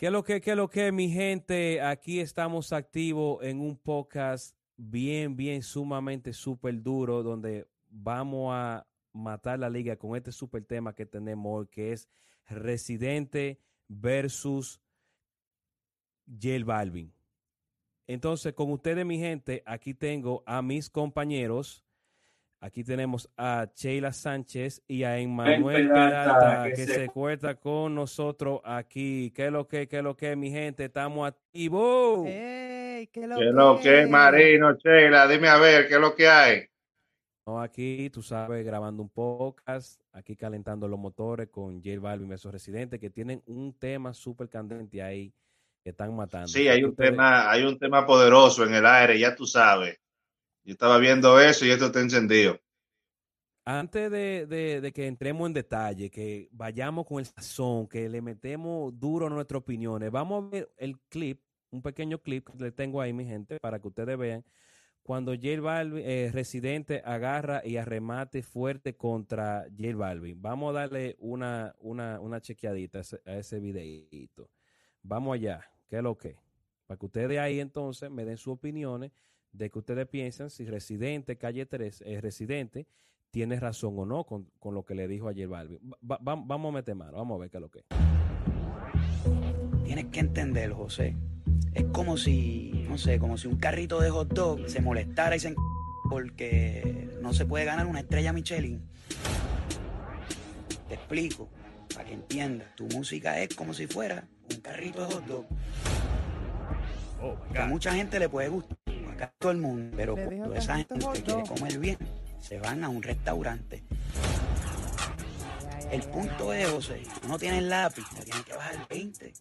¿Qué es lo que, qué es lo que, mi gente? Aquí estamos activos en un podcast bien, bien, sumamente súper duro, donde vamos a matar la liga con este súper tema que tenemos hoy, que es Residente versus J Balvin. Entonces, con ustedes, mi gente, aquí tengo a mis compañeros. Aquí tenemos a Sheila Sánchez y a Emmanuel Peralta, que, se, cuenta con nosotros aquí. ¿Qué es lo que, qué es lo que, mi gente? Estamos activos. ¿Qué es lo que, Marino, Sheila? Dime a ver, ¿qué es lo que hay? aquí, tú sabes, grabando un podcast, aquí calentando los motores con J Balvin, esos residentes que tienen un tema súper candente ahí que están matando. Sí, hay un tema, hay un tema poderoso en el aire, ya tú sabes. Yo estaba viendo eso y esto está encendido. Antes de, que entremos en detalle, que vayamos con el sazón, que le metemos duro nuestras opiniones, vamos a ver el clip, un pequeño clip que le tengo ahí, mi gente, para que ustedes vean cuando J Balvin, eh, Residente, agarra y arremate fuerte contra J Balvin. Vamos a darle una, una, una chequeadita a ese, a. Vamos allá, ¿qué es lo que? Para que ustedes ahí entonces me den sus opiniones de que ustedes piensan si Residente, Calle 3, es Residente, tiene razón o no con, lo que le dijo ayer Balvin. vamos a meter mano, vamos a ver qué es lo que Tienes que entender, José. Es como si, no sé, como si un carrito de hot dog se molestara y se porque no se puede ganar una estrella Michelin. Te explico, para que entiendas. Tu música es como si fuera un carrito de hot dog. Oh, a mucha gente le puede gustar, todo el mundo, pero cuando esa gente que quiere comer bien, se van a un restaurante. El punto es, José, no tienes lápiz, te tienen que bajar el 20.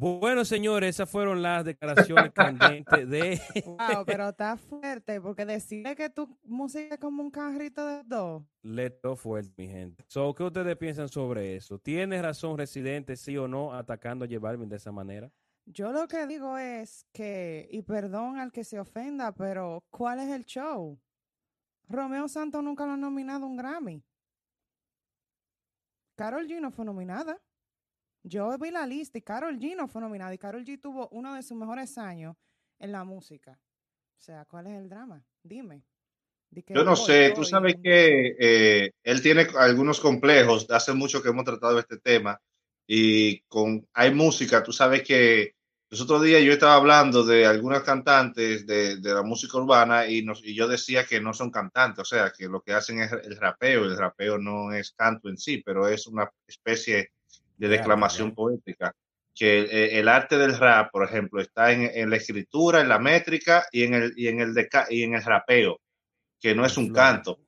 Bueno, señores, esas fueron las declaraciones candentes de. Wow, pero está fuerte, porque decirle que tu música es como un carrito de dos. Leto fuerte, mi gente. So, ¿Qué ustedes piensan sobre eso? ¿Tiene razón Residente, sí o no, atacando a J Balvin de esa manera? Yo lo que digo es que, y perdón al que se ofenda, pero ¿cuál es el show? Romeo Santos nunca lo ha nominado un Grammy. Carol G no fue nominada. Yo vi la lista y Carol G no fue nominada y Carol G tuvo uno de sus mejores años en la música. O sea, ¿cuál es el drama? Dime. Yo no sé, tú sabes que eh, él tiene algunos complejos, hace mucho que hemos tratado este tema y con hay música, tú sabes que los otros días yo estaba hablando de algunas cantantes de, la música urbana y, y, yo decía que no son cantantes, o sea, que lo que hacen es el rapeo. El rapeo no es canto en sí, pero es una especie de declamación poética. Que eh, el, arte del rap, por ejemplo, está en, la escritura, en la métrica y en el, y en el, y en el rapeo, que no es un canto.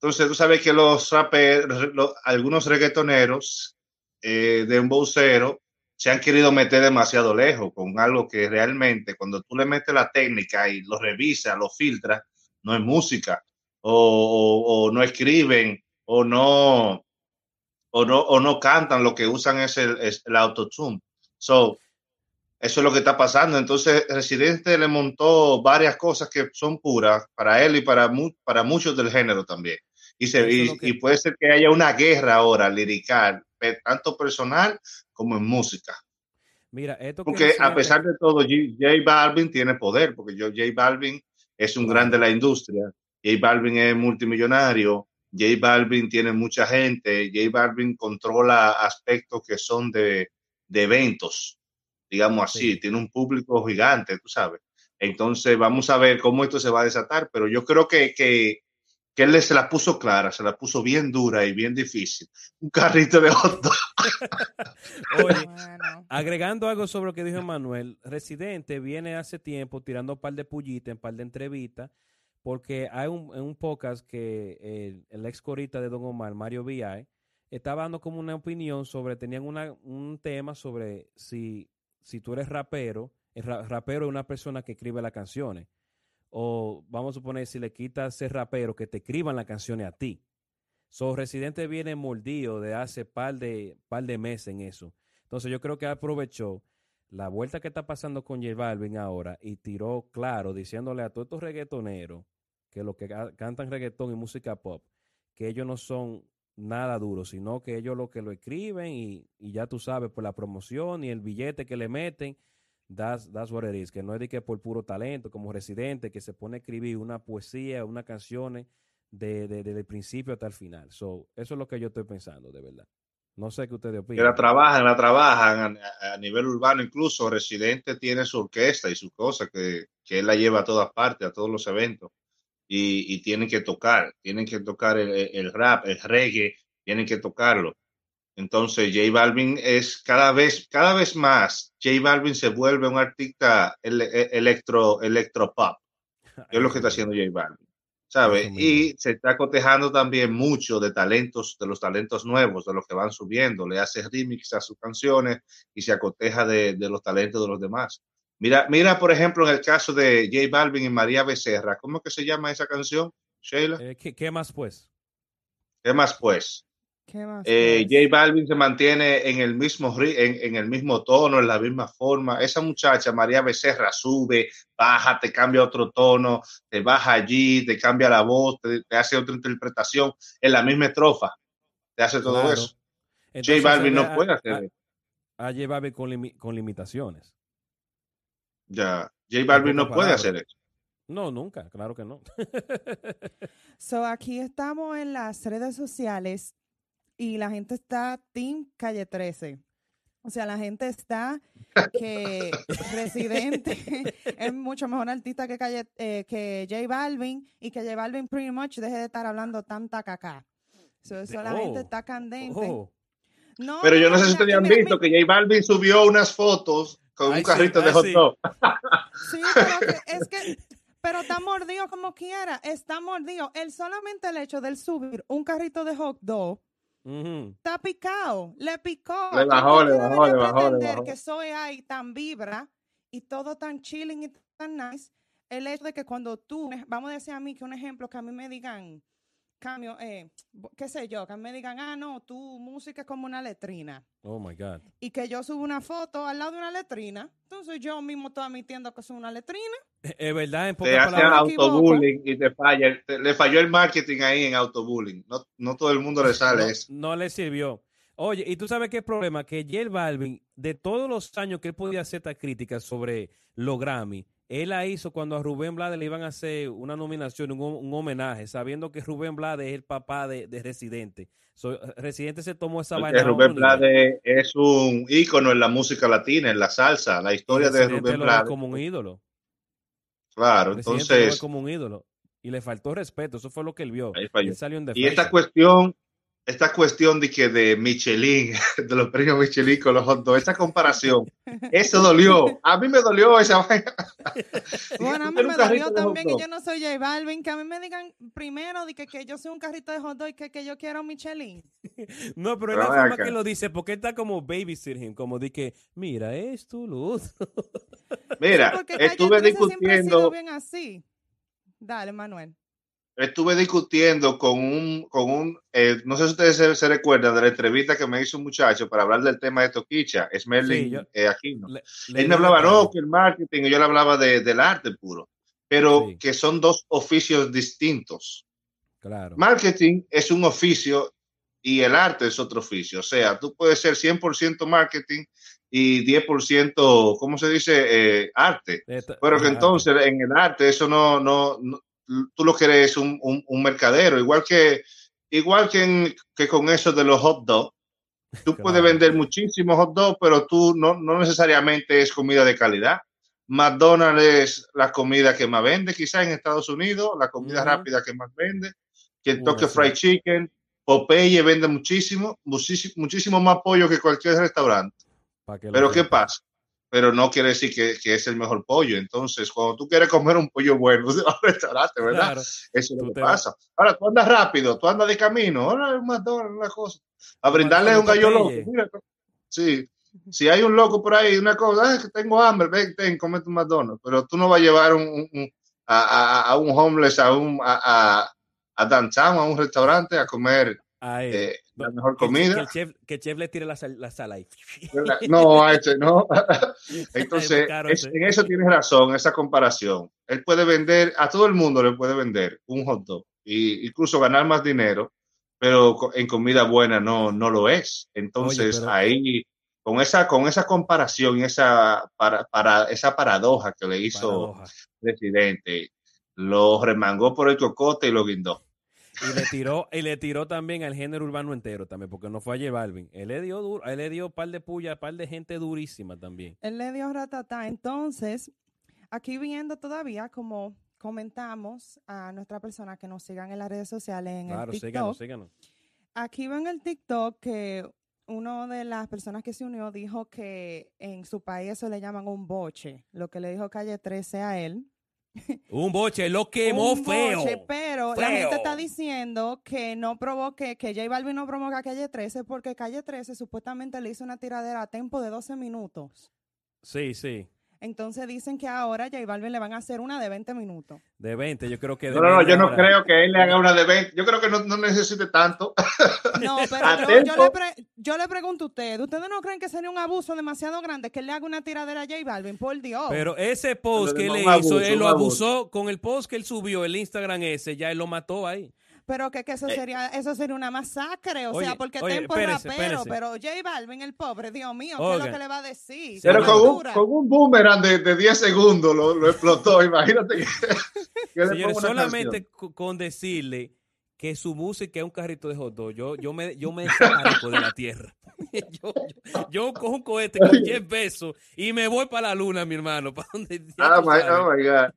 Entonces, tú sabes que los raperos, algunos reggaetoneros eh, de un vocero se han querido meter demasiado lejos con algo que realmente cuando tú le metes la técnica y lo revisas, lo filtras, no es música o, no escriben o no o no o no cantan, lo que usan es el, es el autotune. So, eso es lo que está pasando. Entonces, Residente le montó varias cosas que son puras para él y para, para muchos del género también. Y, se, y, puede ser que haya una guerra ahora lirical, tanto personal como en música. Mira, esto porque a pesar de todo, J, Balvin tiene poder, porque yo, J Balvin es un grande de la industria, J Balvin es multimillonario, J Balvin tiene mucha gente, J Balvin controla aspectos que son de, de eventos, digamos así, tiene un público gigante, tú sabes. Entonces vamos a ver cómo esto se va a desatar, pero yo creo que, que que él se la puso clara, se la puso bien dura y bien difícil. Un carrito de otro. Oye, agregando algo sobre lo que dijo Manuel, Residente viene hace tiempo tirando un par de pullitas, un par de entrevistas, porque hay un, un podcast que el, ex corita de Don Omar, Mario V.I., estaba dando como una opinión sobre, tenían una, un tema sobre si, si tú eres rapero, el rapero es una persona que escribe las canciones o vamos a suponer si le quitas ser rapero que te escriban las canciones a ti. So Residente viene mordido de hace par de, par de meses en eso. Entonces yo creo que aprovechó la vuelta que está pasando con J Balvin ahora y tiró claro diciéndole a todos estos reggaetoneros que los que cantan reggaetón y música pop, que ellos no son nada duro, sino que ellos lo que lo escriben y, ya tú sabes, por la promoción y el billete que le meten, that's, that's what it is, que no es de que por puro talento, como residente, que se pone a escribir una poesía, una canción de, desde el principio hasta el final. So, eso es lo que yo estoy pensando, de verdad. No sé qué ustedes opinan. Que la trabajan, la trabajan a, nivel urbano, incluso Residente tiene su orquesta y su cosa, que, que él la lleva a todas partes, a todos los eventos y, tienen que tocar, tienen que tocar el, rap, el reggae, tienen que tocarlo. Entonces J Balvin es cada vez, cada vez más, J Balvin se vuelve un artista electro, electropop. Es lo que está haciendo J Balvin, ¿sabe? Y se está cotejando también mucho de talentos, de los talentos nuevos, de los que van subiendo. Le hace remix a sus canciones y se acoteja de, de los talentos de los demás. Mira, mira, por ejemplo, en el caso de J Balvin y María Becerra, ¿cómo que se llama esa canción, Sheila? Eh, ¿qué, más pues? ¿Qué más pues? ¿Qué más, eh? J Balvin se mantiene en el mismo en, en, el mismo tono, en la misma forma. Esa muchacha, María Becerra, sube, baja, te cambia otro tono, te baja allí, te cambia la voz, te, hace otra interpretación en la misma estrofa. Te hace todo eso. J Balvin no puede hacer eso. A J Balvin con, con limitaciones. Ya, J Balvin no puede hacer eso. No, nunca, claro que no. so, aquí estamos en las redes sociales y la gente está Team Calle 13. O sea, la gente está que Residente es mucho mejor artista que, Calle, eh, que J Balvin y que J Balvin pretty much deje de estar hablando tanta caca. So, eso la gente oh, está candente. Oh. No, Pero yo no, sé si ustedes han visto que J Balvin subió unas fotos con un carrito de hot dog. Sí, pero es que, pero está mordido como quiera, está mordido. Él solamente el hecho de subir un carrito de hot dog, está picado, le picó. Le bajó, le bajó, le bajó, que soy ahí tan vibra y todo tan chilling y tan nice. El hecho de que cuando tú, vamos a decir a mí que un ejemplo que a mí me digan, cambio, eh, qué sé yo, que me digan, ah, no, tu música es como una letrina. Oh my God. Y que yo subo una foto al lado de una letrina, entonces yo mismo estoy admitiendo que es una letrina. Es verdad, en Te hacen autobullying y te falla, le falló el marketing ahí en autobullying. No, no todo el mundo le sale eso. No le sirvió. Oye, y tú sabes qué problema, que J Balvin, de todos los años que él podía hacer esta crítica sobre los Grammy, él la hizo cuando a Rubén Blades le iban a hacer una nominación, un, homenaje, sabiendo que Rubén Blades es el papá de, Residente. Residente se tomó esa vaina. Rubén Blades es un ícono en la música latina, en la salsa, la historia de Rubén Blades. como un ídolo. Claro, entonces. como un ídolo. Y le faltó respeto, eso fue lo que él vio. y esta cuestión esta cuestión de que de Michelin, de los premios Michelin con los hot esa comparación, eso dolió. A mí me dolió esa vaina. Bueno, a mí me dolió también que yo no soy J Balvin, que a mí me digan primero de que, que yo soy un carrito de hot dog y que, que yo quiero Michelin. No, pero es la forma que lo dice, porque está como babysitting, como de que, mira, es tu luz. Mira, estuve discutiendo. Bien así. Dale, Manuel estuve discutiendo con un, con un eh, no sé si ustedes se, recuerdan de la entrevista que me hizo un muchacho para hablar del tema de Toquicha, es Merlin eh, Aquino. Él me hablaba, no, que el marketing, y yo le hablaba de, del arte puro, pero que son dos oficios distintos. Claro. Marketing es un oficio y el arte es otro oficio. O sea, tú puedes ser 100% marketing y 10%, ¿cómo se dice? Eh, arte. Pero que entonces en el arte eso no, no, tú lo que eres un, un, mercadero, igual que, igual que, que, con eso de los hot dogs. Tú puedes vender muchísimos hot dogs, pero tú no, no necesariamente es comida de calidad. McDonald's es la comida que más vende, quizás en Estados Unidos, la comida rápida que más vende. Kentucky Fried Chicken, Popeye vende muchísimo, muchísimo, muchísimo más pollo que cualquier restaurante. Pero ¿qué pasa? Pero no quiere decir que, que, es el mejor pollo. Entonces, cuando tú quieres comer un pollo bueno, vas al restaurante, ¿verdad? Eso es lo que pasa. Ahora, tú andas rápido, tú andas de camino, ahora un McDonald's, una cosa. A brindarle un gallo loco. Mira, sí, si hay un loco por ahí, una cosa, es que tengo hambre, ven, ven, comete un McDonald's. Pero tú no vas a llevar un, un, a, a, a, un homeless, a un, a, a, a downtown, a un restaurante a comer eh, la mejor comida. Que, el chef, que chef le tire la, la sala ahí. No, a ese no. Entonces, en eso tienes razón, esa comparación. Él puede vender, a todo el mundo le puede vender un hot dog, e incluso ganar más dinero, pero en comida buena no, no lo es. Entonces ahí, con esa, con esa comparación, esa, para, para esa paradoja que le hizo el presidente, lo remangó por el cocote y lo guindó. Y le tiró, y le tiró también al género urbano entero también, porque no fue a J Balvin. Él le dio duro, él le dio par de puya, par de gente durísima también. Él le dio ratata. Entonces, aquí viendo todavía como comentamos a nuestra persona que nos sigan en las redes sociales, en el TikTok. Síganos, síganos. Aquí ven el TikTok que una de las personas que se unió dijo que en su país eso le llaman un boche, lo que le dijo Calle 13 a él. Un boche, lo quemó un feo. Boche, pero la gente está diciendo que no provoque, que J Balvin no provoca a Calle 13 porque Calle 13 supuestamente le hizo una tiradera a tiempo de 12 minutos. Sí, sí. Entonces dicen que ahora J Balvin le van a hacer una de 20 minutos. De 20, yo creo que de No, no, yo no creo que él le haga una de 20. Yo creo que no, no necesite tanto. No, pero yo, le yo, le pregunto a ustedes, ¿ustedes no creen que sería un abuso demasiado grande que él le haga una tiradera a J Balvin? Por Dios. Pero ese post que él le hizo, él lo abusó con el post que él subió, el Instagram ese, ya él lo mató ahí pero que, que eso eh, sería eso sería una masacre, o sea, porque Tempo es rapero, pero J Balvin, el pobre, Dios mío, ¿qué es lo que le va a decir? Pero con un, con un, boomerang de, de 10 segundos lo, lo explotó, imagínate que, Señores, solamente con decirle que su música es un carrito de hot dog. Yo, yo me, yo me de la tierra. Yo, yo, cojo un cohete con 10 pesos y me voy para la luna, mi hermano. Para donde, oh, my, oh my God.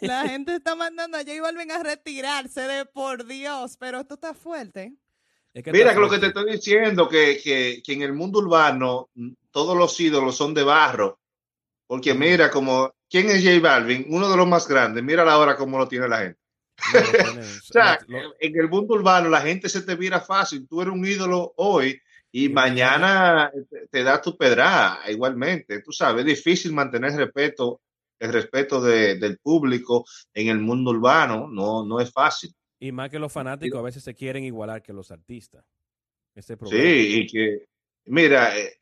La gente está mandando a J Balvin a retirarse de por Dios, pero esto está fuerte. Mira que lo que te estoy diciendo, que, que, que en el mundo urbano mm, todos los ídolos son de barro. Porque mira, como, ¿quién es J Balvin? Uno de los más grandes. Mira la hora como lo tiene la gente. o sea, en el mundo urbano la gente se te mira fácil. Tú eres un ídolo hoy y mañana te, da tu pedrada igualmente. Tú sabes, es difícil mantener respeto, el respeto del público en el mundo urbano. No, no es fácil. Y más que los fanáticos a veces se quieren igualar que los artistas. sí, y que, mira, eh,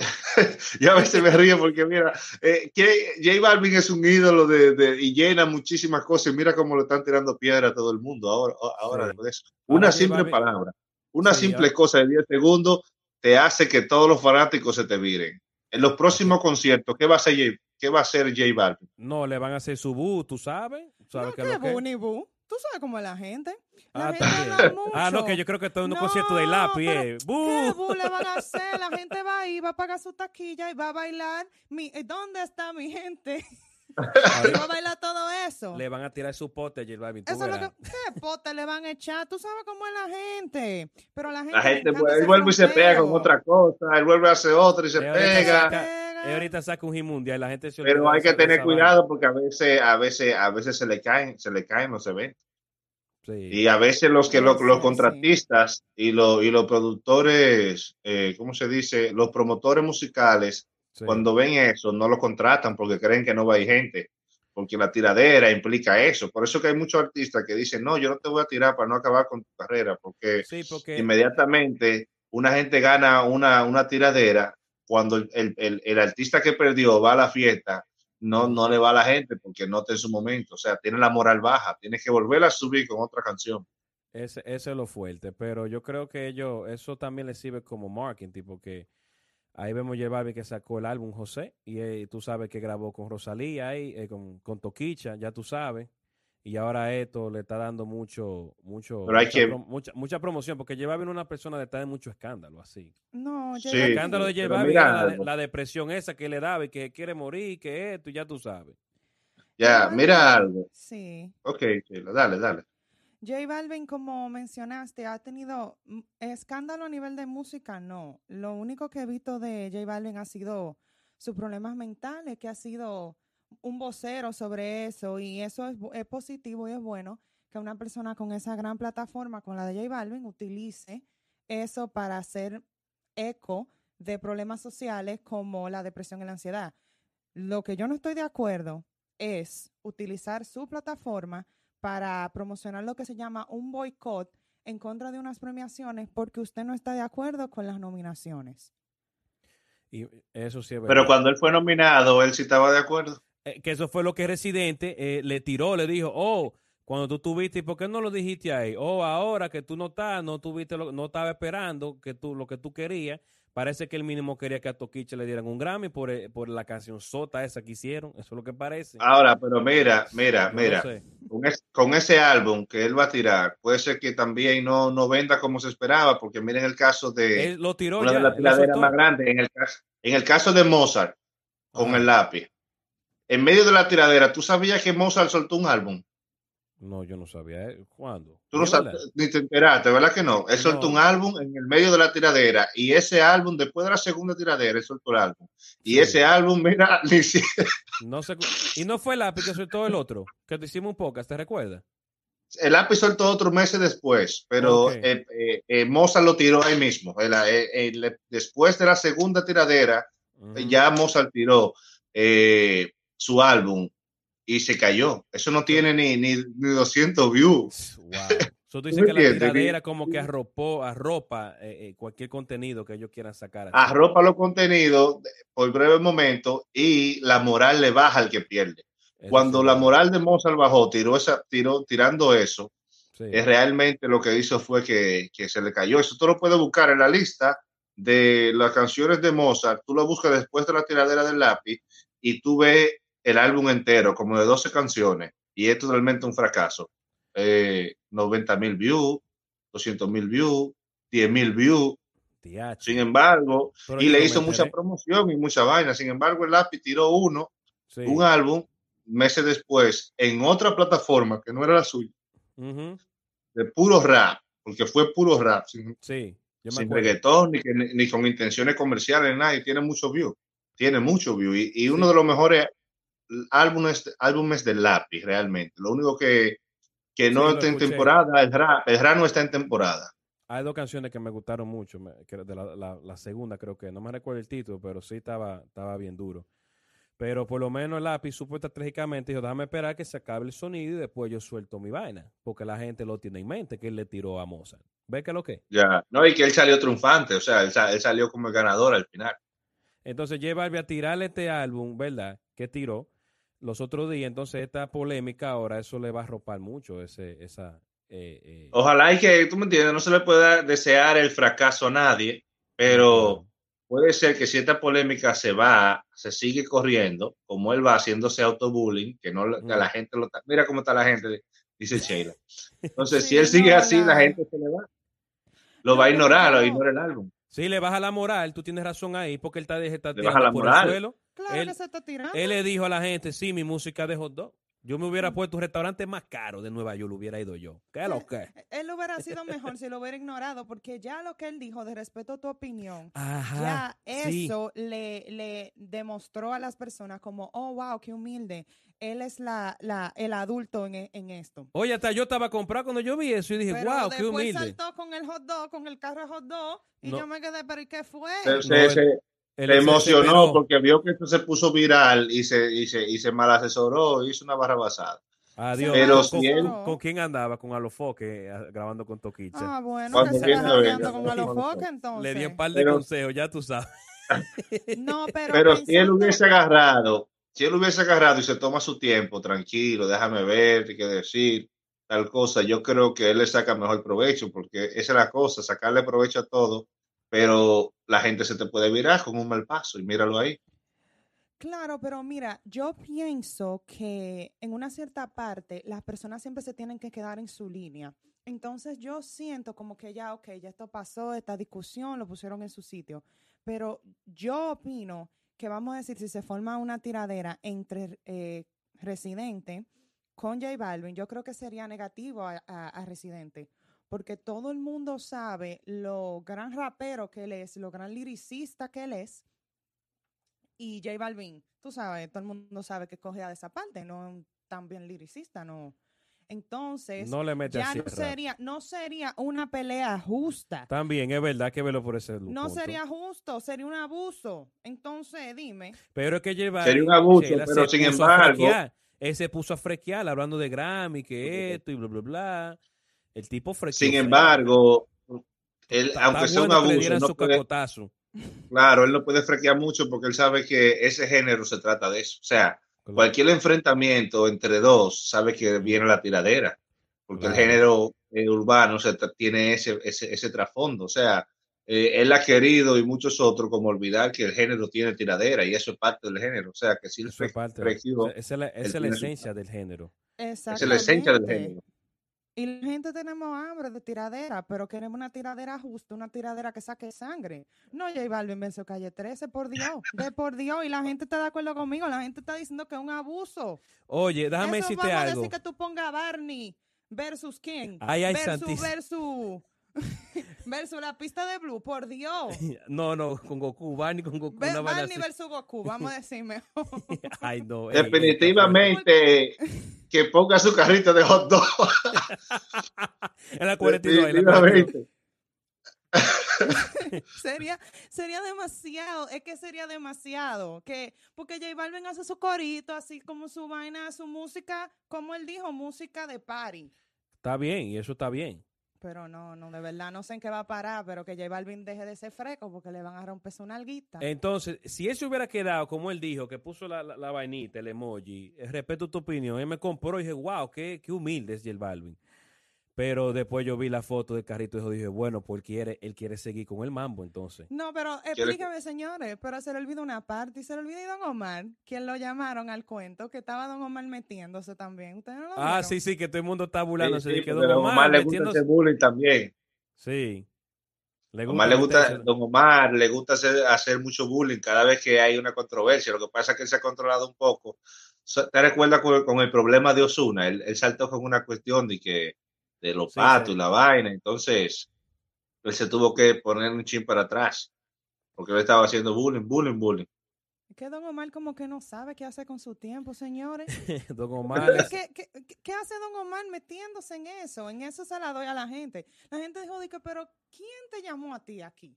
yo a veces me río porque mira, eh, que J Balvin es un ídolo de, y llena muchísimas cosas. mira cómo le están tirando piedra a todo el mundo ahora, ahora de eso. Una simple palabra, una simple cosa de 10 segundos te hace que todos los fanáticos se te miren. En los próximos conciertos, ¿qué va a hacer J, qué va a hacer J Balvin? No, le van a hacer su boo, ¿tú sabes? ¿Sabes no, qué, es ni boo. Tú sabes cómo es la gente. La ah, gente ah, no, que yo creo que es un concierto de lápiz. Eh. ¿Qué le van a hacer? La gente va a ir, va a pagar su taquilla y va a bailar. Mi, ¿Dónde está mi gente? va a bailar todo eso. Le van a tirar su pote a J Balvin. Eso es lo que, ¿Qué pote le van a echar? Tú sabes cómo es la gente. Pero la gente. La gente él vuelve y se pega con otra cosa. Él vuelve a hacer otra y se pega. Y ahorita saca un mundial la gente se Pero hay que tener cuidado porque a veces, a veces, a veces se le caen, se le caen los eventos. Y a veces los que los, contratistas y, los, y los productores, eh, ¿cómo se dice? Los promotores musicales, cuando ven eso, no lo contratan porque creen que no va a ir gente, porque la tiradera implica eso. Por eso que hay muchos artistas que dicen, no, yo no te voy a tirar para no acabar con tu carrera, porque, inmediatamente una gente gana una, una tiradera cuando el, el, el, artista que perdió va a la fiesta no, no le va a la gente porque no está en su momento. O sea, tiene la moral baja, tiene que volver a subir con otra canción. Ese, ese es lo fuerte, pero yo creo que ellos, eso también les sirve como marketing, tipo que ahí vemos J que sacó el álbum José y eh, tú sabes que grabó con Rosalía ahí, eh, con, con Toquicha, ya tú sabes y ahora esto le está dando mucho, mucho, mucha, mucha, promoción, porque lleva bien una persona de estar en mucho escándalo, así. No, el escándalo de llevar la, la, depresión esa que le daba y que quiere morir, que esto, ya tú sabes. Ya, mira algo. Sí. Ok, dale, dale. J Balvin, como mencionaste, ha tenido escándalo a nivel de música, no. Lo único que he visto de J Balvin ha sido sus problemas mentales, que ha sido un vocero sobre eso y eso es, positivo y es bueno que una persona con esa gran plataforma, con la de J Balvin, utilice eso para hacer eco de problemas sociales como la depresión y la ansiedad. Lo que yo no estoy de acuerdo es utilizar su plataforma para promocionar lo que se llama un boicot en contra de unas premiaciones porque usted no está de acuerdo con las nominaciones. Y eso sí Pero cuando él fue nominado, él sí estaba de acuerdo. Eh, que eso fue lo que Residente eh, le tiró, le dijo, oh, Cuando tú tuviste, ¿y por qué no lo dijiste ahí? Oh, ahora que tú no estás, no tuviste, lo, no estaba esperando que tú, lo que tú querías. Parece que el mínimo quería que a Toquiche le dieran un Grammy por, eh, por la canción sota esa que hicieron. Eso es lo que parece. Ahora, pero mira, mira, mira. con, ese álbum que él va a tirar, puede ser que también no, no venda como se esperaba, porque miren el caso de lo tiró una de las tiraderas más grandes. En el, caso, en el caso de Mozart, con el lápiz. En medio de la tiradera, ¿tú sabías que Mozart soltó un álbum? No, yo no sabía. ¿eh? ¿Cuándo? Tú no sabes, ni te enteraste, ¿verdad que no? Él soltó un álbum en el medio de la tiradera y ese álbum, después de la segunda tiradera, él soltó el álbum. Y ese álbum, mira, no sé, y no fue el lápiz que soltó el otro, que te hicimos un poco, ¿te recuerdas? El lápiz soltó otro meses después, pero eh, eh, eh, Mozart lo tiró ahí mismo. después de la segunda tiradera, ya Mozart tiró su álbum y se cayó. Eso no tiene ni, ni, 200 views. Wow. Eso tú dices que la tiradera como que arropó, arropa eh, eh, cualquier contenido que ellos quieran sacar. Arropa los contenidos por breve momento y la moral le baja al que pierde. Cuando la moral de Mozart bajó, tiró esa, tiró, tirando eso, es realmente lo que hizo fue que, que, se le cayó. Eso tú lo puedes buscar en la lista de las canciones de Mozart. Tú lo buscas después de la tiradera del lápiz y tú ves el álbum entero, como de 12 canciones, y es totalmente un fracaso. Eh, 90 mil views, 200 mil views, 10 mil views. Sin embargo, y le hizo mucha promoción y mucha vaina. Sin embargo, el lápiz tiró uno, un álbum, meses después, en otra plataforma que no era la suya, de puro rap, porque fue puro rap, sin, sí, reggaetón, ni, ni, con intenciones comerciales, nada, y tiene muchos views. Tiene muchos views. Y, uno de los mejores álbumes, álbumes de lápiz, realmente. Lo único que, que no está en temporada, el rap, el rap no está en temporada. Hay dos canciones que me gustaron mucho, de la, la, segunda creo que, no me recuerdo el título, pero sí estaba, estaba bien duro. Pero por lo menos el lápiz supo estratégicamente dijo, déjame esperar que se acabe el sonido y después yo suelto mi vaina, porque la gente lo tiene en mente que él le tiró a Mozart. ¿Ves que lo que? Ya, no, y que él salió triunfante, o sea, él, salió como el ganador al final. Entonces lleva a tirarle este álbum, ¿verdad? Que tiró los otros días. Entonces, esta polémica ahora, eso le va a arropar mucho ese, esa. Eh, eh, Ojalá y que, tú me entiendes, no se le pueda desear el fracaso a nadie, pero puede ser que si esta polémica se va, se sigue corriendo, como él va haciéndose autobullying, que no que la gente lo mira cómo está la gente, dice Sheila. Entonces, si él sigue así, la gente se le va. Lo va a ignorar, lo ignora el álbum. Sí, le baja la moral, tú tienes razón ahí, porque él está, está le baja la por moral. el suelo. Claro que se está tirando. Él le dijo a la gente, sí, mi música de hot dog. Yo me hubiera mm. puesto un restaurante más caro de Nueva York, lo hubiera ido yo. ¿Qué es lo que? Él hubiera sido mejor si lo hubiera ignorado, porque ya lo que él dijo de respeto a tu opinión, ya eso le, le demostró a las personas como, oh, wow, qué humilde. Él es la, la, el adulto en, en esto. Oye, hasta yo estaba comprado cuando yo vi eso y dije, wow, qué humilde. saltó con el hot dog, con el carro hot dog, y yo me quedé, pero ¿y qué fue? Se emocionó porque vio que esto se puso viral y se, y se, y se mal asesoró, hizo una barra basada. Adiós. Pero si él... ¿Con quién andaba? Con Alofoque ah, grabando con Toquicha. Ah, bueno, que se con Alofoque entonces. Le di un par de consejos, ya tú sabes. no, pero, pero si él hubiese agarrado, si él hubiese agarrado y se toma su tiempo, tranquilo, déjame ver qué decir, tal cosa, yo creo que él le saca mejor provecho, porque esa es la cosa, sacarle provecho a todo pero la gente se te puede virar con un mal paso y míralo ahí. Claro, pero mira, yo pienso que en una cierta parte las personas siempre se tienen que quedar en su línea. Entonces yo siento como que ya, ok, ya esto pasó, esta discusión, lo pusieron en su sitio. Pero yo opino que vamos a decir, si se forma una tiradera entre eh, Residente con J Balvin, yo creo que sería negativo a Residente porque todo el mundo sabe lo gran rapero que él es, lo gran liricista que él es. Y J Balvin, tú sabes, todo el mundo sabe que coge de esa parte, no es tan bien liricista, no. Entonces, no le ya no sería, no sería una pelea justa. También es verdad que verlo por ese No sería justo, sería un abuso. Entonces, dime. Pero es que lleva. Sería un abuso, pero sin embargo. Él se puso a frequear hablando de Grammy, que esto y bla, bla, bla. El tipo Sin embargo, él, aunque sea un abuso, no puede, claro, él no puede frequear mucho porque él sabe que ese género se trata de eso. O sea, cualquier enfrentamiento entre dos sabe que viene la tiradera. porque el género eh, urbano tiene ese, ese, ese trasfondo. O sea, eh, él ha querido y muchos otros como olvidar que el género tiene tiradera y eso es parte del género. O sea, que si es parte, esa es la, esencia del género. Esa es la esencia del género. Y la gente tenemos hambre de tiradera, pero queremos una tiradera justa, una tiradera que saque sangre. No, J Balvin venció Calle 13, por Dios, de por Dios. Y la gente está de acuerdo conmigo, la gente está diciendo que es un abuso. Oye, déjame Eso decirte vamos algo. A decir que tú pongas Barney versus quién. Ay, ay, versus, versus versus la pista de Blue, por Dios. No, no, con Goku, Barney con Goku. Barney versus Goku, vamos a decir mejor. Ay, no. Definitivamente que ponga su carrito de hot dog. en la 42. En sería, sería demasiado, es que sería demasiado, que porque J Balvin hace su corito, así como su vaina, su música, como él dijo, música de party. Está bien, y eso está bien. Pero no, no, de verdad no sé en qué va a parar, pero que J Balvin deje de ser freco porque le van a romper su nalguita. Entonces, si él hubiera quedado, como él dijo, que puso la, la, vainita, el emoji, respeto tu opinión, él me compró y dije, wow, qué, qué humilde es J Balvin. Pero después yo vi la foto del carrito y dije, bueno, pues él quiere, él quiere seguir con el mambo entonces. No, pero explícame, señores, pero se le olvidó una parte y se le olvidó a Don Omar, quien lo llamaron al cuento, que estaba Don Omar metiéndose también. ¿Ustedes no lo ah, sí, sí, que todo el mundo está burlándose de que Don Omar, le gusta hacer bullying también. Sí. Le gusta le gusta, Don Omar le gusta hacer, hacer mucho bullying cada vez que hay una controversia. Lo que pasa es que él se ha controlado un poco. ¿Te recuerdas con, el problema de Osuna? Él, él saltó con una cuestión de que de los patos y la vaina. Entonces, él se tuvo que poner un chin para atrás, porque él estaba haciendo bullying, bullying, bullying. Es que Don Omar como que no sabe qué hace con su tiempo, señores. don Omar. ¿Qué, qué, hace Don Omar metiéndose en eso? En eso se la doy a la gente. La gente dijo, pero ¿quién te llamó a ti aquí?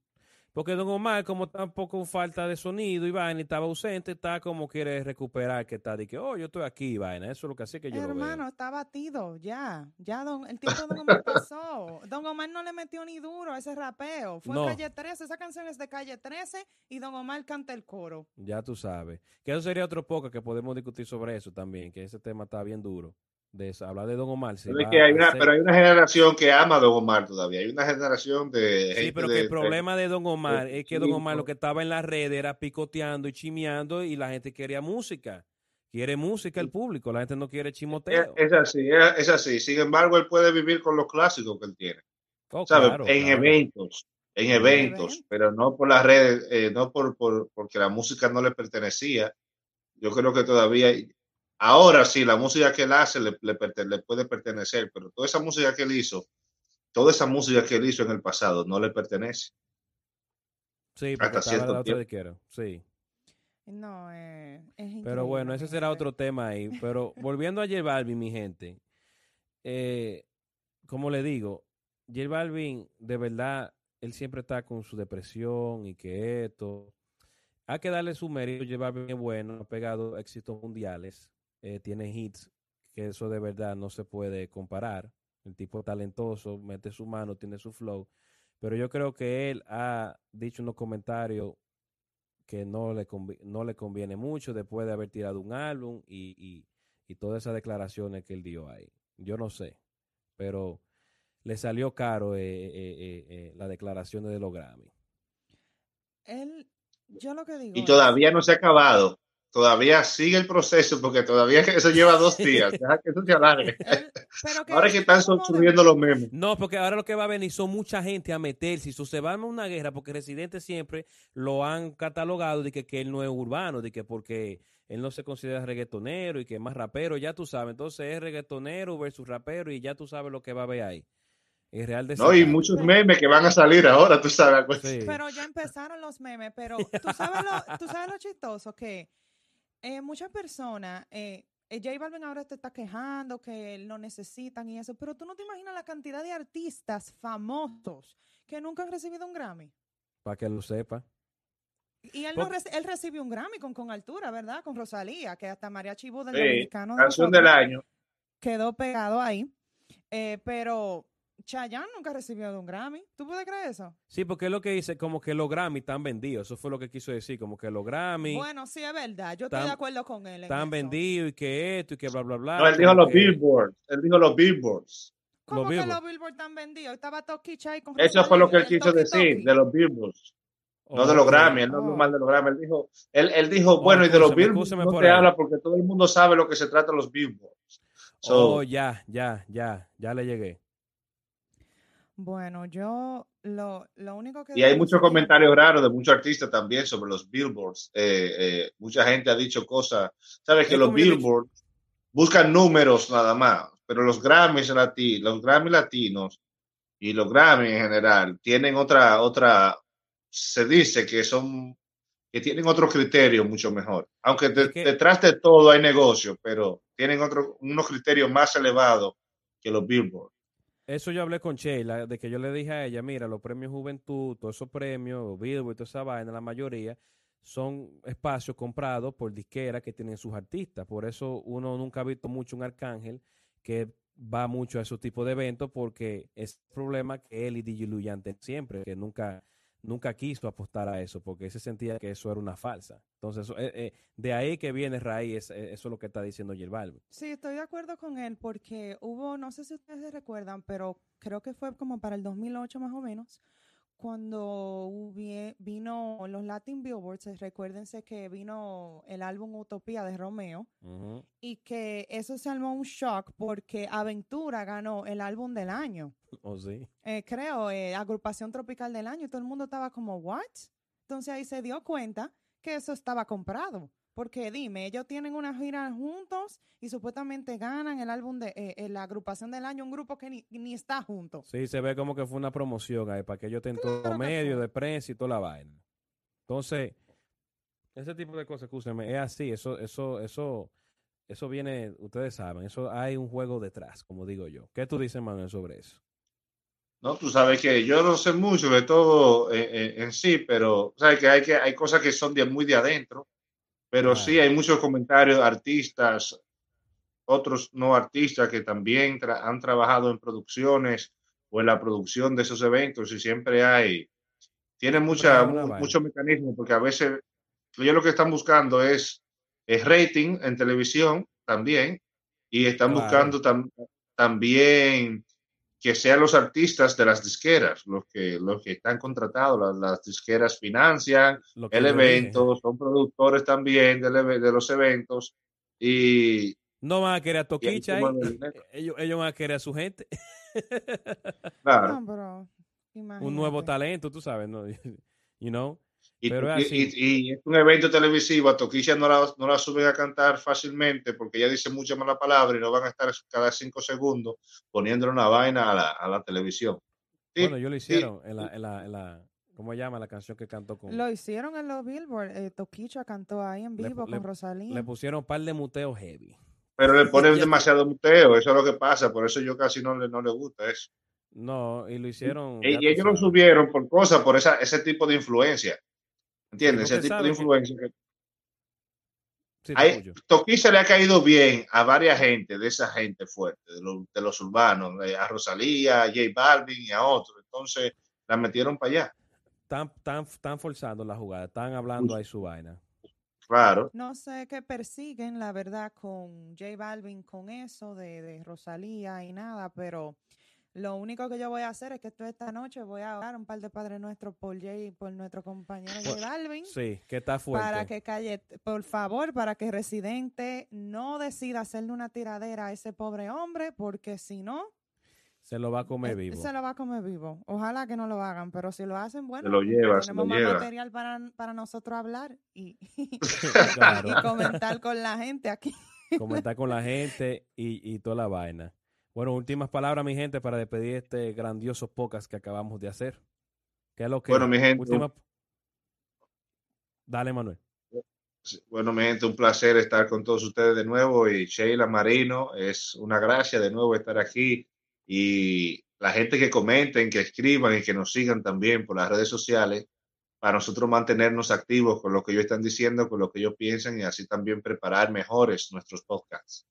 Porque Don Omar, como tampoco falta de sonido y vaina, estaba ausente, está como quiere recuperar, que está de que, oh, yo estoy aquí, vaina. Eso es lo que hace que yo Hermano, está batido, ya. Ya don, el tiempo de Don Omar pasó. Don Omar no le metió ni duro a ese rapeo. Fue en Calle 13, esa canción es de Calle 13 y Don Omar canta el coro. Ya tú sabes. Que eso sería otro poco que podemos discutir sobre eso también, que ese tema está bien duro de eso, hablar de Don Omar. pero, hay una, pero hay una generación que ama a Don Omar todavía. Hay una generación de. Sí, pero que el problema de, Don Omar es que Don Omar lo que estaba en la red era picoteando y chimeando y la gente quería música. Quiere música el público, la gente no quiere chimoteo. Es, así, es, así. Sin embargo, él puede vivir con los clásicos que él tiene. Oh, en eventos, en eventos, pero no por las redes, eh, no por, por, porque la música no le pertenecía. Yo creo que todavía Ahora sí, la música que él hace le, puede pertenecer, pero toda esa música que él hizo, toda esa música que él hizo en el pasado no le pertenece. Sí, porque Hasta de quiero. Sí. No, eh, es Pero bueno, ese será otro tema ahí. Pero volviendo a J Balvin, mi gente, eh, como le digo, J Balvin, de verdad, él siempre está con su depresión y que esto. Hay que darle su mérito. J Balvin es bueno, ha pegado éxitos mundiales. Eh, tiene hits, que eso de verdad no se puede comparar. El tipo talentoso, mete su mano, tiene su flow. Pero yo creo que él ha dicho unos comentarios que no le, no le conviene mucho después de haber tirado un álbum y, y, todas esas declaraciones que él dio ahí. Yo no sé, pero le salió caro eh, eh, la declaración de los Grammy. Él, yo lo que digo. Y todavía no se ha acabado todavía sigue el proceso porque todavía eso lleva dos días. Deja que eso se alargue. ahora que están subiendo los memes. No, porque ahora lo que va a venir son mucha gente a meterse. Si se va a una guerra, porque residentes siempre lo han catalogado de que, que él no es urbano, de que porque él no se considera reggaetonero y que es más rapero, ya tú sabes. Entonces es reggaetonero versus rapero y ya tú sabes lo que va a haber ahí. Es real de no, y muchos memes que van a salir ahora, tú sabes. Pero ya empezaron los memes, pero tú sabes lo, tú sabes lo chistoso que eh, muchas personas, eh, eh, J Balvin ahora te está quejando que lo necesitan y eso, pero tú no te imaginas la cantidad de artistas famosos que nunca han recibido un Grammy. Para que lo sepa. Y él, él recibió un Grammy con, con altura, ¿verdad? Con Rosalía, que hasta María Chivo del Dominicano. Canción del año. Quedó pegado ahí. Eh, pero Chayanne nunca recibió un Grammy. ¿Tú puedes creer eso? Sí, porque es lo que dice, como que los Grammy están vendidos. Eso fue lo que quiso decir, como que los Grammy. Bueno, sí, es verdad. Yo estoy de acuerdo con él. Están vendidos y que esto y que bla, bla, bla. No, él dijo los billboards. Él dijo los billboards. ¿Cómo que los Billboard están vendidos? Estaba Tokicha ahí con Eso fue lo que él quiso decir, de los Billboards. No de los Grammy, él no habló oh. mal de los Grammy. Él dijo, él, él dijo oh, bueno, y de los Billboards no te habla porque todo el mundo sabe lo que se trata de los Billboards. oh, ya, ya, ya, ya le llegué. Bueno, yo lo, lo único que... Y hay muchos comentarios raros de muchos artistas también sobre los billboards. Eh, eh, mucha gente ha dicho cosas, sabes que los billboards buscan números nada más, pero los Grammys latinos, los Grammy latinos y los Grammy en general tienen otra, otra, se dice que son, que tienen otro criterio mucho mejor. Aunque detrás de todo hay negocio, pero tienen otro, unos criterios más elevados que los billboards. Eso yo hablé con Sheila, de que yo le dije a ella, mira, los premios Juventud, todos esos premios, Billboard, toda esa vaina, la mayoría son espacios comprados por disqueras que tienen sus artistas. Por eso uno nunca ha visto mucho un arcángel que va mucho a esos tipos de eventos porque es el problema que él y DJ Luyante siempre, que nunca nunca quiso apostar a eso porque se sentía que eso era una falsa. Entonces, eh, eh, de ahí que viene raíz, eh, eso es lo que está diciendo Yerbalbo. Sí, estoy de acuerdo con él porque hubo, no sé si ustedes se recuerdan, pero creo que fue como para el 2008 más o menos, cuando vino los Latin Billboards, recuérdense que vino el álbum Utopía de Romeo y que eso se armó un shock porque Aventura ganó el álbum del año. Oh, sí. Eh, creo, eh, Agrupación Tropical del año y todo el mundo estaba como, ¿what? Entonces ahí se dio cuenta que eso estaba comprado. Porque dime, ellos tienen una gira juntos y supuestamente ganan el álbum de eh, la agrupación del año, un grupo que ni, está junto. Sí, se ve como que fue una promoción ahí para que ellos tengan todo medio de prensa y toda la vaina. Entonces, ese tipo de cosas, escúcheme, es así, eso, eso, eso, eso viene, ustedes saben, eso hay un juego detrás, como digo yo. ¿Qué tú dices, Manuel, sobre eso? No, tú sabes que yo no sé mucho de todo eh, eh, en sí, pero sabes que hay que hay cosas que son de, muy de adentro pero sí, hay muchos comentarios, artistas, otros no artistas que también han trabajado en producciones o en la producción de esos eventos y siempre hay, tiene mucha, mucho mecanismo porque a veces ellos lo que están buscando es, es rating en televisión también y están buscando también que sean los artistas de las disqueras los que, los que están contratados. Las, disqueras financian el evento, son productores también de, de, los eventos y... No van a querer a Toquicha ahí. Ellos, ellos van a querer a su gente. claro. Un nuevo talento, tú sabes, ¿no? You know? Y, es un evento televisivo, a Toquilla no la, no la suben a cantar fácilmente porque ella dice mucha mala palabra y no van a estar cada cinco segundos poniéndole una vaina a la, a la televisión. bueno, yo lo hicieron en, la, en, la, en, la, ¿cómo llama la canción que cantó con? Lo hicieron en los Billboard, eh, Toquicha cantó ahí en vivo con Rosalía. Le pusieron un par de muteos heavy. Pero le ponen demasiado muteo, eso es lo que pasa, por eso yo casi no le, no le gusta eso. No, y lo hicieron. Y, ellos lo subieron por cosas, por esa, ese tipo de influencia. ¿Entiendes? Ese tipo de influencia. Que... se le ha caído bien a varias gente, de esa gente fuerte, de, los urbanos, eh, a Rosalía, a J Balvin y a otros. Entonces la metieron para allá. Están, forzando la jugada, están hablando ahí su vaina. Claro. No sé qué persiguen, la verdad, con J Balvin, con eso de, de Rosalía y nada, pero lo único que yo voy a hacer es que esta noche voy a orar un par de Padres Nuestros por Jay, por nuestro compañero J Balvin. Sí, que está fuerte. Para que calle, por favor, para que Residente no decida hacerle una tiradera a ese pobre hombre, porque si no... Se lo va a comer vivo. Se lo va a comer vivo. Ojalá que no lo hagan, pero si lo hacen, bueno, lo lleva, tenemos más material para, nosotros hablar y, comentar con la gente aquí. comentar con la gente y, y toda la vaina. Bueno, últimas palabras, mi gente, para despedir este grandioso podcast que acabamos de hacer. ¿Qué es lo que? Bueno, mi gente. Dale, Manuel. Bueno, mi gente, un placer estar con todos ustedes de nuevo. Y Sheila Marino, es una gracia de nuevo estar aquí. Y la gente que comenten, que escriban y que nos sigan también por las redes sociales, para nosotros mantenernos activos con lo que ellos están diciendo, con lo que ellos piensan y así también preparar mejores nuestros podcasts.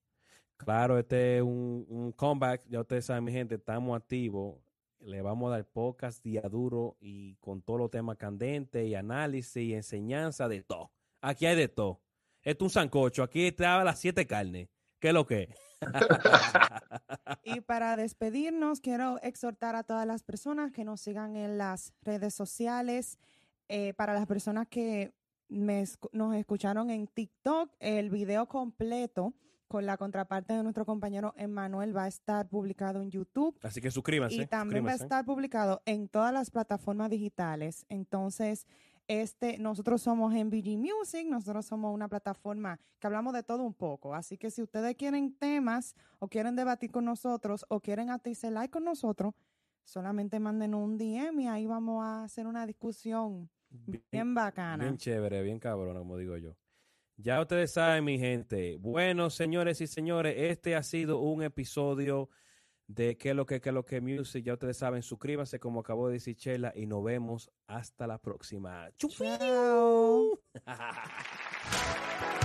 Claro, este es un, comeback. Ya ustedes saben, mi gente, estamos activos. Le vamos a dar podcast día duro y con todos los temas candentes y análisis y enseñanza de todo. Aquí hay de todo. Esto es un sancocho. Aquí está las siete carnes. ¿Qué es lo que? y para despedirnos, quiero exhortar a todas las personas que nos sigan en las redes sociales. Eh, para las personas que nos escucharon en TikTok, el video completo con la contraparte de nuestro compañero Emanuel va a estar publicado en YouTube. Así que suscríbanse. Y también va a estar publicado en todas las plataformas digitales. Entonces, este, nosotros somos MVG Music, nosotros somos una plataforma que hablamos de todo un poco. Así que si ustedes quieren temas o quieren debatir con nosotros o quieren hacerse like con nosotros, solamente manden un DM y ahí vamos a hacer una discusión bien, bacana. Bien chévere, bien cabrona, como digo yo. Ya ustedes saben, mi gente. Bueno, señores y señores, este ha sido un episodio de qué es lo que, qué es lo que music. Ya ustedes saben, suscríbanse como acabó de decir Chela y nos vemos hasta la próxima. Chao.